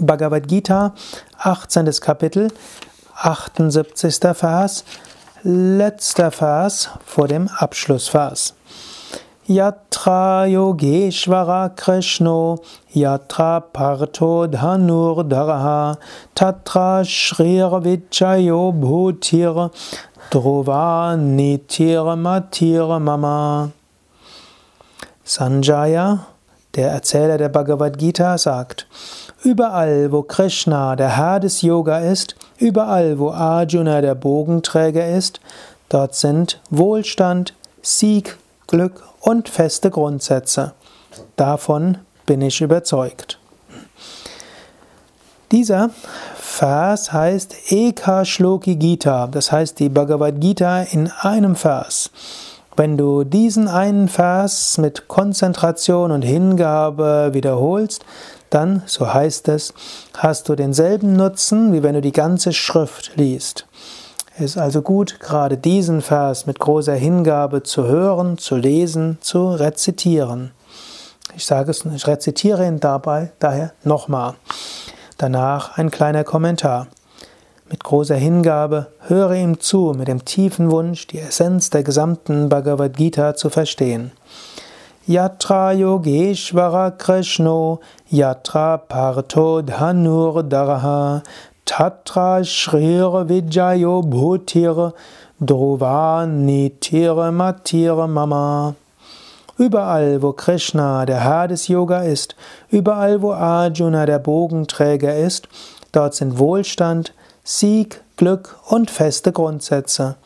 Bhagavad Gita, 18. Kapitel, 78. Vers, letzter Vers vor dem Abschlussvers. Yatra Yogeshvara Krishno, Yatra Partho Dhanur Dharha, Tatra Shrir Vichayo Bhutir, Dhruva Nitir Matir Mama. Sanjaya, der Erzähler der Bhagavad Gita, sagt, Überall, wo Krishna, der Herr des Yoga ist, überall, wo Arjuna, der Bogenträger ist, dort sind Wohlstand, Sieg, Glück und feste Grundsätze. Davon bin ich überzeugt. Dieser Vers heißt Eka Shloki Gita, das heißt die Bhagavad Gita in einem Vers. Wenn du diesen einen Vers mit Konzentration und Hingabe wiederholst, dann, so heißt es, hast du denselben Nutzen, wie wenn du die ganze Schrift liest. Es ist also gut, gerade diesen Vers mit großer Hingabe zu hören, zu lesen, zu rezitieren. Ich sage es, ich rezitiere ihn dabei daher nochmal. Danach ein kleiner Kommentar. Mit großer Hingabe höre ihm zu, mit dem tiefen Wunsch, die Essenz der gesamten Bhagavad Gita zu verstehen. Yatra Yogeshvara Krishno, Yatra Partho Dhanur Dharha, Tatra Shrir Vijayo Bhutir, Dhruva Nitir Matir Mama. Überall, wo Krishna, der Herr des Yoga ist, überall, wo Arjuna, der Bogenträger ist, dort sind Wohlstand, Sieg, Glück und feste Grundsätze.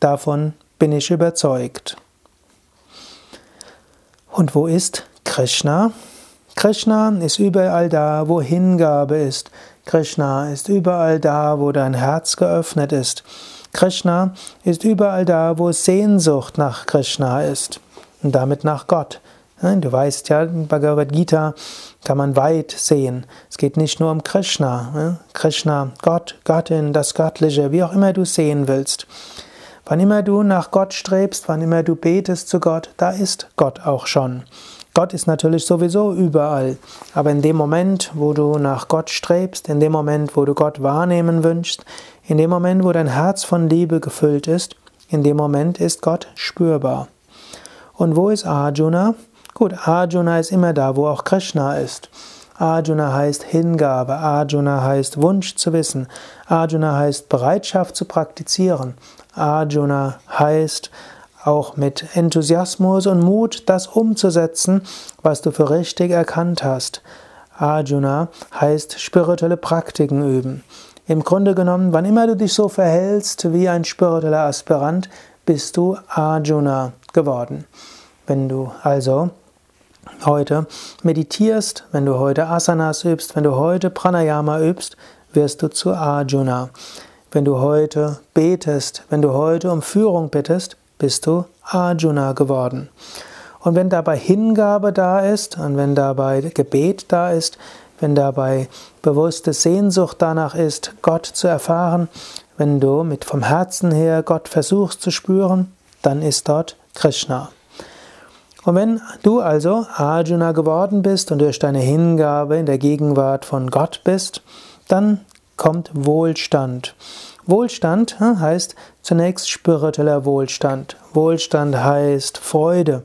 Davon bin ich überzeugt. Und wo ist Krishna? Krishna ist überall da, wo Hingabe ist. Krishna ist überall da, wo dein Herz geöffnet ist. Krishna ist überall da, wo Sehnsucht nach Krishna ist und damit nach Gott. Du weißt ja, in Bhagavad Gita kann man weit sehen. Es geht nicht nur um Krishna. Krishna, Gott, Göttin, das Göttliche, wie auch immer du sehen willst. Wann immer du nach Gott strebst, wann immer du betest zu Gott, da ist Gott auch schon. Gott ist natürlich sowieso überall, aber in dem Moment, wo du nach Gott strebst, in dem Moment, wo du Gott wahrnehmen wünschst, in dem Moment, wo dein Herz von Liebe gefüllt ist, in dem Moment ist Gott spürbar. Und wo ist Arjuna? Gut, Arjuna ist immer da, wo auch Krishna ist. Arjuna heißt Hingabe, Arjuna heißt Wunsch zu wissen, Arjuna heißt Bereitschaft zu praktizieren, Arjuna heißt auch mit Enthusiasmus und Mut das umzusetzen, was du für richtig erkannt hast. Arjuna heißt spirituelle Praktiken üben. Im Grunde genommen, wann immer du dich so verhältst wie ein spiritueller Aspirant, bist du Arjuna geworden. Wenn du also heute meditierst, wenn du heute Asanas übst, wenn du heute Pranayama übst, wirst du zu Arjuna. Wenn du heute betest, wenn du heute um Führung bittest, bist du Arjuna geworden. Und wenn dabei Hingabe da ist und wenn dabei Gebet da ist, wenn dabei bewusste Sehnsucht danach ist, Gott zu erfahren, wenn du mit vom Herzen her Gott versuchst zu spüren, dann ist dort Krishna. Und wenn du also Arjuna geworden bist und durch deine Hingabe in der Gegenwart von Gott bist, dann kommt Wohlstand. Wohlstand hm, heißt zunächst spiritueller Wohlstand. Wohlstand heißt Freude,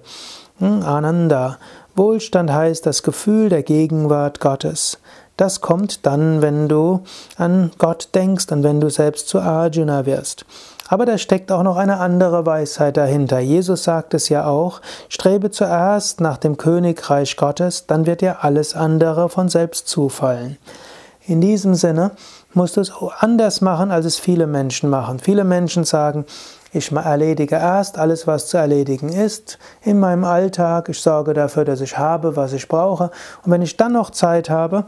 hm, Ananda. Wohlstand heißt das Gefühl der Gegenwart Gottes. Das kommt dann, wenn du an Gott denkst und wenn du selbst zu Arjuna wirst. Aber da steckt auch noch eine andere Weisheit dahinter. Jesus sagt es ja auch, strebe zuerst nach dem Königreich Gottes, dann wird dir alles andere von selbst zufallen. In diesem Sinne musst du es anders machen, als es viele Menschen machen. Viele Menschen sagen, ich erledige erst alles, was zu erledigen ist in meinem Alltag. Ich sorge dafür, dass ich habe, was ich brauche. Und wenn ich dann noch Zeit habe,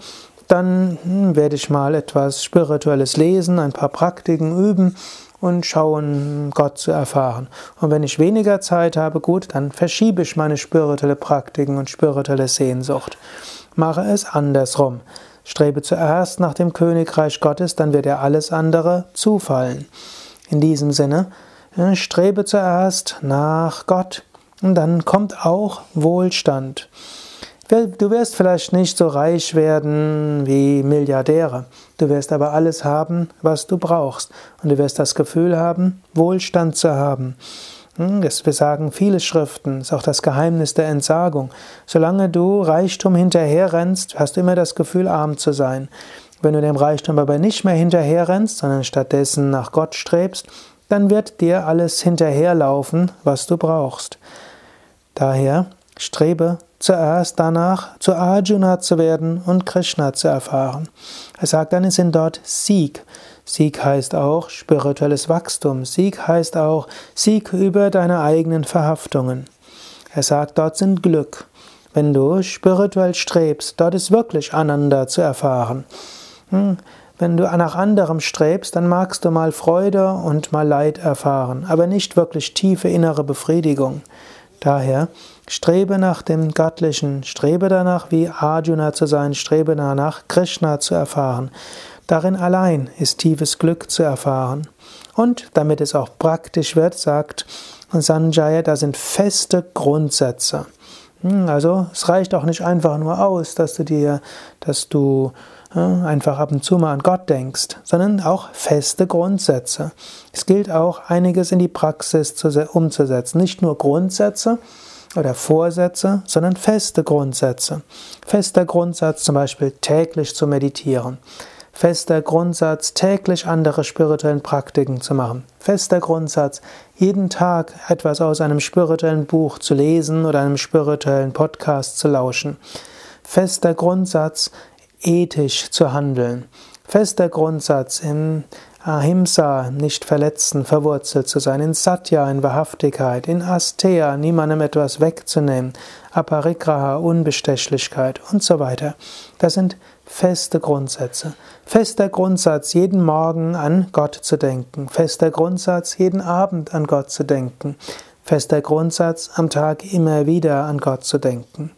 dann hm, werde ich mal etwas Spirituelles lesen, ein paar Praktiken üben und schauen, Gott zu erfahren. Und wenn ich weniger Zeit habe, gut, dann verschiebe ich meine spirituelle Praktiken und spirituelle Sehnsucht. Mache es andersrum. Strebe zuerst nach dem Königreich Gottes, dann wird dir alles andere zufallen. In diesem Sinne, strebe zuerst nach Gott und dann kommt auch Wohlstand. Du wirst vielleicht nicht so reich werden wie Milliardäre, du wirst aber alles haben, was du brauchst und du wirst das Gefühl haben, Wohlstand zu haben. Hm, das besagen viele Schriften, ist auch das Geheimnis der Entsagung. Solange du Reichtum hinterherrennst, hast du immer das Gefühl, arm zu sein. Wenn du dem Reichtum aber nicht mehr hinterherrennst, sondern stattdessen nach Gott strebst, dann wird dir alles hinterherlaufen, was du brauchst. Daher strebe zuerst danach, zu Arjuna zu werden und Krishna zu erfahren. Er sagt dann, es sind dort Sieg. Sieg heißt auch spirituelles Wachstum. Sieg heißt auch Sieg über deine eigenen Verhaftungen. Er sagt, dort sind Glück. Wenn du spirituell strebst, dort ist wirklich Ananda zu erfahren. Hm, wenn du nach anderem strebst, dann magst du mal Freude und mal Leid erfahren, aber nicht wirklich tiefe innere Befriedigung. Daher strebe nach dem Göttlichen, strebe danach, wie Arjuna zu sein, strebe danach, Krishna zu erfahren. Darin allein ist tiefes Glück zu erfahren. Und damit es auch praktisch wird, sagt Sanjaya, da sind feste Grundsätze. Hm, also es reicht auch nicht einfach nur aus, dass du dir, dass du einfach ab und zu mal an Gott denkst, sondern auch feste Grundsätze. Es gilt auch, einiges in die Praxis umzusetzen. Nicht nur Grundsätze oder Vorsätze, sondern feste Grundsätze. Fester Grundsatz zum Beispiel täglich zu meditieren. Fester Grundsatz, täglich andere spirituellen Praktiken zu machen. Fester Grundsatz, jeden Tag etwas aus einem spirituellen Buch zu lesen oder einem spirituellen Podcast zu lauschen. Fester Grundsatz, ethisch zu handeln. Fester Grundsatz in Ahimsa, nicht verletzen, verwurzelt zu sein, in Satya, in Wahrhaftigkeit, in Asteya, niemandem etwas wegzunehmen, Aparigraha, Unbestechlichkeit und so weiter. Das sind feste Grundsätze. Fester Grundsatz, jeden Morgen an Gott zu denken. Fester Grundsatz, jeden Abend an Gott zu denken. Fester Grundsatz, am Tag immer wieder an Gott zu denken.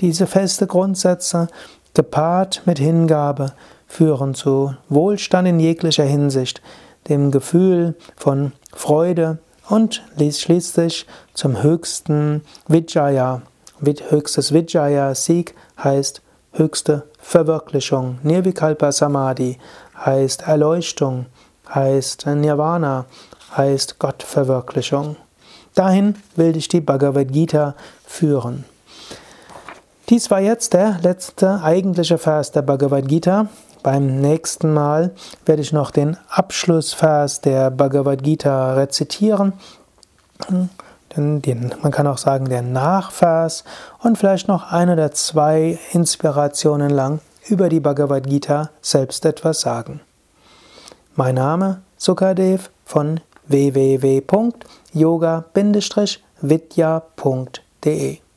Diese feste Grundsätze gepaart mit Hingabe, führen zu Wohlstand in jeglicher Hinsicht, dem Gefühl von Freude und schließlich zum höchsten Vijaya. Höchstes Vijaya, Sieg heißt höchste Verwirklichung. Nirvikalpa Samadhi heißt Erleuchtung, heißt Nirvana, heißt Gottverwirklichung. Dahin will dich die Bhagavad Gita führen. Dies war jetzt der letzte eigentliche Vers der Bhagavad Gita. Beim nächsten Mal werde ich noch den Abschlussvers der Bhagavad Gita rezitieren. Man kann auch sagen, der Nachvers und vielleicht noch ein oder zwei Inspirationen lang über die Bhagavad Gita selbst etwas sagen. Mein Name Sukadev von www.yoga-vidya.de